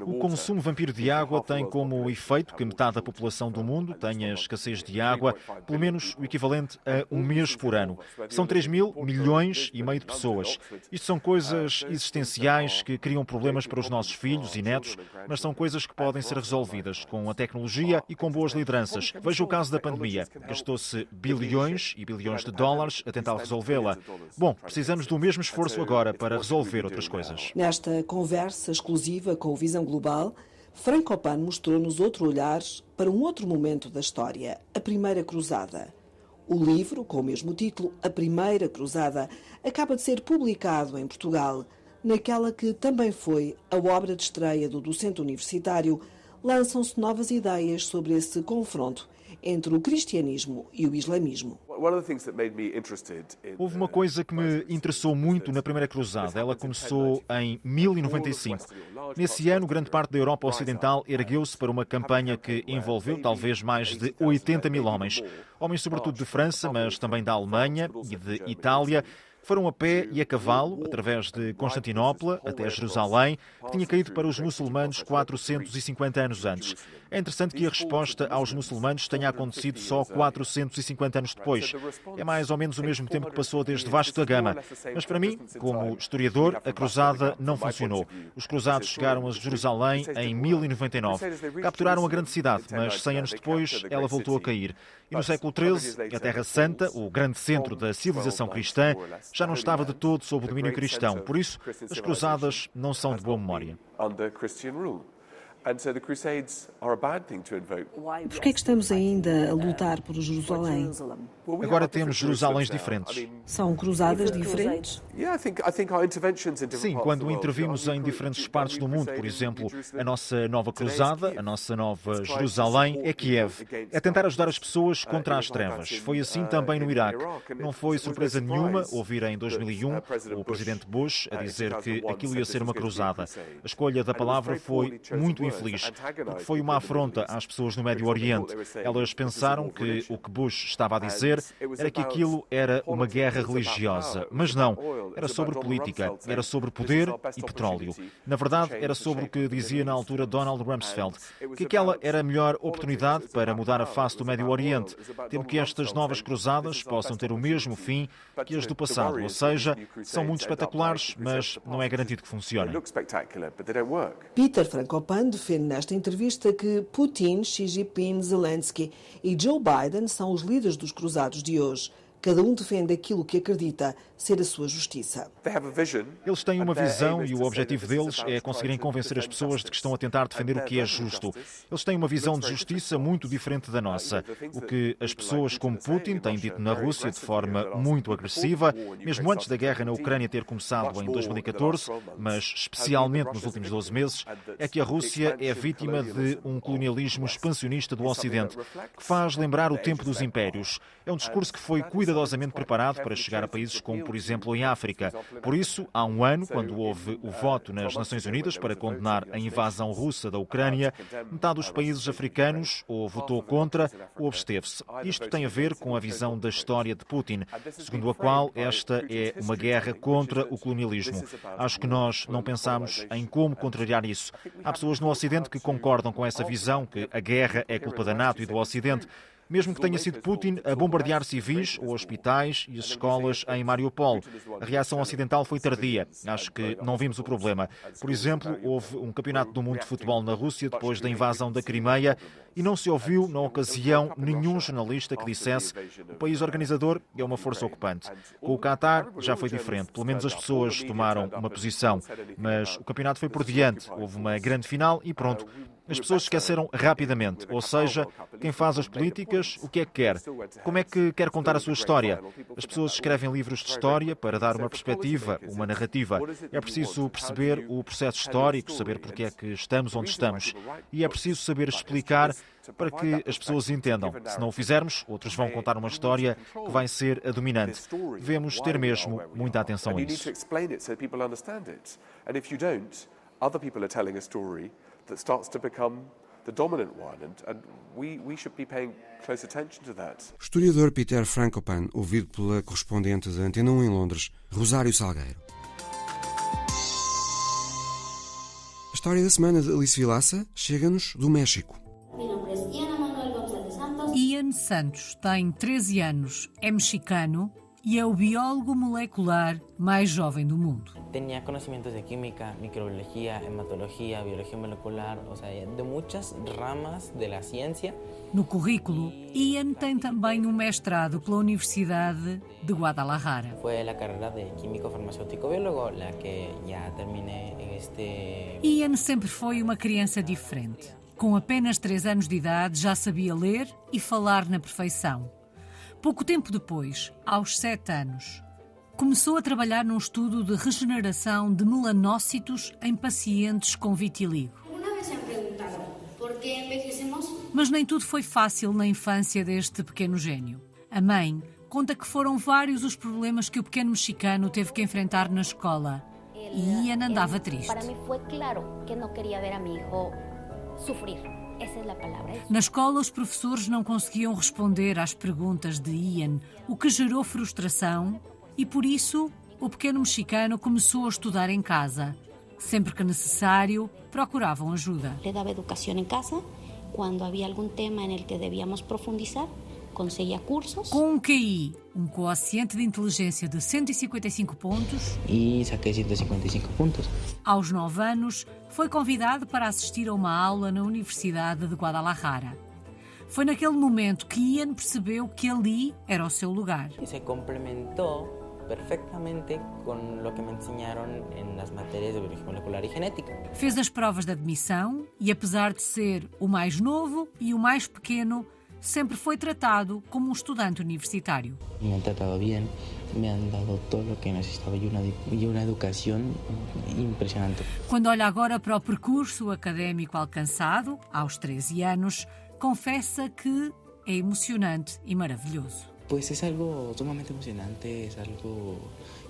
S8: O consumo vampiro de água tem como efeito que metade da população do mundo tenha escassez de água, pelo menos o equivalente a um mês por ano. São 3 mil milhões e meio de pessoas. Isto são coisas existenciais que criam problemas para os nossos filhos e netos, mas são coisas que podem ser resolvidas com a tecnologia e com boas lideranças. Veja o caso da pandemia. Gastou-se bilhões e bilhões de dólares a tentar resolvê-la. Bom, precisamos do mesmo esforço agora para resolver outras coisas.
S7: Nesta conversa exclusiva com o Visão Global, Frankopan mostrou-nos outro olhar para um outro momento da história, a Primeira Cruzada. O livro, com o mesmo título, A Primeira Cruzada, acaba de ser publicado em Portugal, naquela que também foi a obra de estreia do docente universitário. Lançam-se novas ideias sobre esse confronto entre o cristianismo e o islamismo.
S8: Houve uma coisa que me interessou muito na Primeira Cruzada. Ela começou em 1095. Nesse ano, grande parte da Europa Ocidental ergueu-se para uma campanha que envolveu talvez mais de 80 mil homens. Homens, sobretudo de França, mas também da Alemanha e de Itália foram a pé e a cavalo, através de Constantinopla até Jerusalém, que tinha caído para os muçulmanos 450 anos antes. É interessante que a resposta aos muçulmanos tenha acontecido só 450 anos depois. É mais ou menos o mesmo tempo que passou desde Vasco da Gama. Mas para mim, como historiador, a cruzada não funcionou. Os cruzados chegaram a Jerusalém em 1099. Capturaram a grande cidade, mas 100 anos depois ela voltou a cair. E no século XIII, a Terra Santa, o grande centro da civilização cristã, já não estava de todo sob o domínio cristão. Por isso, as cruzadas não são de boa memória.
S7: Por que é que estamos ainda a lutar por Jerusalém?
S8: Agora temos Jerusaléns diferentes.
S7: São cruzadas diferentes?
S8: Sim, quando intervimos em diferentes partes do mundo, por exemplo, a nossa nova cruzada, a nossa nova Jerusalém é Kiev. É tentar ajudar as pessoas contra as trevas. Foi assim também no Iraque. Não foi surpresa nenhuma ouvir em 2001 o presidente Bush a dizer que aquilo ia ser uma cruzada. A escolha da palavra foi muito infeliz, porque foi uma afronta às pessoas no Médio Oriente. Elas pensaram que o que Bush estava a dizer era que aquilo era uma guerra religiosa. Mas não, era sobre política, era sobre poder e petróleo. Na verdade, era sobre o que dizia na altura Donald Rumsfeld, que aquela era a melhor oportunidade para mudar a face do Médio Oriente, tendo que estas novas cruzadas possam ter o mesmo fim que as do passado, ou seja, são muito espetaculares, mas não é garantido que funcionem.
S7: Peter Frankopan defende nesta entrevista que Putin, Xi Jinping, Zelensky e Joe Biden são os líderes dos cruzados de hoje. Cada um defende aquilo que acredita ser a sua justiça.
S8: Eles têm uma visão e o objetivo deles é conseguirem convencer as pessoas de que estão a tentar defender o que é justo. Eles têm uma visão de justiça muito diferente da nossa. O que as pessoas como Putin têm dito na Rússia de forma muito agressiva, mesmo antes da guerra na Ucrânia ter começado em 2014, mas especialmente nos últimos 12 meses, é que a Rússia é vítima de um colonialismo expansionista do Ocidente, que faz lembrar o tempo dos impérios. É um discurso que foi cuidadosamente preparado para chegar a países como por exemplo, em África. Por isso, há um ano, quando houve o voto nas Nações Unidas para condenar a invasão russa da Ucrânia, metade dos países africanos ou votou contra ou absteve-se. Isto tem a ver com a visão da história de Putin, segundo a qual esta é uma guerra contra o colonialismo. Acho que nós não pensamos em como contrariar isso. Há pessoas no Ocidente que concordam com essa visão, que a guerra é culpa da NATO e do Ocidente mesmo que tenha sido Putin a bombardear civis, hospitais e as escolas em Mariupol. A reação ocidental foi tardia. Acho que não vimos o problema. Por exemplo, houve um campeonato do mundo de futebol na Rússia depois da invasão da Crimeia e não se ouviu, na ocasião, nenhum jornalista que dissesse o país organizador é uma força ocupante. Com o Qatar já foi diferente. Pelo menos as pessoas tomaram uma posição. Mas o campeonato foi por diante. Houve uma grande final e pronto. As pessoas esqueceram rapidamente, ou seja, quem faz as políticas, o que é que quer? Como é que quer contar a sua história? As pessoas escrevem livros de história para dar uma perspectiva, uma narrativa. É preciso perceber o processo histórico, saber porque é que estamos onde estamos. E é preciso saber explicar para que as pessoas entendam. Se não o fizermos, outros vão contar uma história que vai ser a dominante. Devemos ter mesmo muita atenção a isso. That starts to become the dominant one, and, and we, we should be paying close attention to that.
S1: O historiador Peter Frankopan, ouvido pela correspondente da Antena 1 em Londres, Rosário Salgueiro. A história da semana de Alice Vilaça chega-nos do México.
S9: Ian Santos tem 13 anos, é mexicano e é o biólogo molecular mais jovem do mundo.
S10: Tinha conhecimentos de química, microbiologia, hematologia, biologia molecular, ou seja, de muitas ramas da ciência.
S9: No currículo, Ian tem também um mestrado pela Universidade de Guadalajara.
S10: Foi a carreira de químico farmacêutico biólogo a que já terminei este.
S9: Ian sempre foi uma criança diferente. Com apenas 3 anos de idade, já sabia ler e falar na perfeição. Pouco tempo depois, aos 7 anos, começou a trabalhar num estudo de regeneração de melanócitos em pacientes com vitiligo. Mas nem tudo foi fácil na infância deste pequeno gênio. A mãe conta que foram vários os problemas que o pequeno mexicano teve que enfrentar na escola. E Ian andava triste. Para mim foi claro que não queria ver a meu filho sofrer. Na escola, os professores não conseguiam responder às perguntas de Ian, o que gerou frustração, e por isso o pequeno mexicano começou a estudar em casa. Sempre que necessário, procuravam ajuda.
S11: Le dava educação em casa, quando havia algum tema em que devíamos profundizar, conseguia cursos.
S9: Com um QI, um coeficiente de inteligência de 155 pontos.
S10: E saquei 155 pontos.
S9: Aos 9 anos, foi convidado para assistir a uma aula na Universidade de Guadalajara. Foi naquele momento que Ian percebeu que ali era o seu lugar.
S10: E se complementou perfectamente com o que me ensinaram nas matérias de biologia molecular e genética.
S9: Fez as provas de admissão e, apesar de ser o mais novo e o mais pequeno, sempre foi tratado como um estudante universitário.
S10: Me han tratado bem, me han dado todo o que necessitava e uma, e uma educação impressionante.
S9: Quando olha agora para o percurso académico alcançado, aos 13 anos, confessa que é emocionante e maravilhoso.
S10: Pues es algo sumamente emocionante, es algo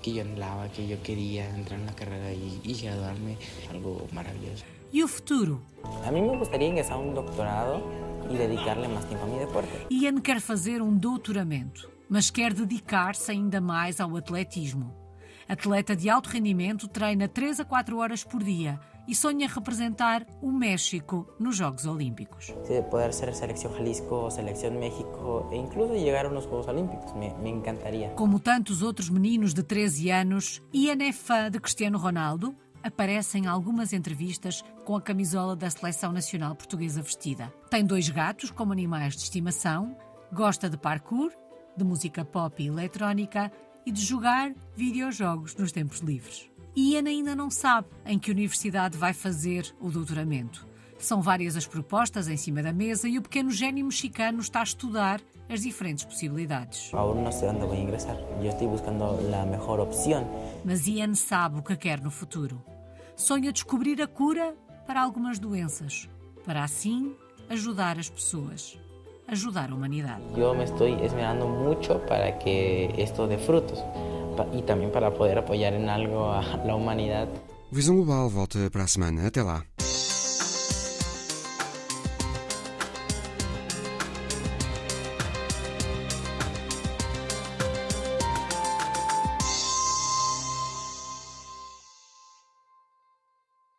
S10: que yo anhelaba, que yo quería entrar en la carrera y, y graduarme, algo maravilloso.
S9: E o futuro?
S10: A mí me gustaría ingresar a un doctorado e dedicarle mais tempo a mi deporte.
S9: Ian quer fazer um doutoramento, mas quer dedicar-se ainda mais ao atletismo. Atleta de alto rendimento, treina 3 a 4 horas por dia e sonha representar o México nos Jogos Olímpicos.
S10: Poder ser selección Jalisco, selección México e incluso llegar a unos Juegos Olímpicos, me, me encantaría.
S9: Como tantos outros meninos de 13 anos, Ian é fã de Cristiano Ronaldo, aparece em algumas entrevistas com a camisola da Seleção Nacional Portuguesa vestida. Tem dois gatos como animais de estimação, gosta de parkour, de música pop e eletrónica e de jogar videojogos nos tempos livres. Ian ainda não sabe em que universidade vai fazer o doutoramento. São várias as propostas em cima da mesa e o pequeno gênio mexicano está a estudar as diferentes possibilidades.
S10: Aún não sei onde vou ingressar. Eu estou buscando a melhor opção.
S9: Mas Ian sabe o que quer no futuro. Sonha descobrir a cura para algumas doenças, para assim ajudar as pessoas, ajudar a humanidade.
S10: Eu me estou esmerando muito para que isto dê frutos e também para poder apoiar em algo a la humanidade.
S1: Visão Global volta para a semana. Até lá.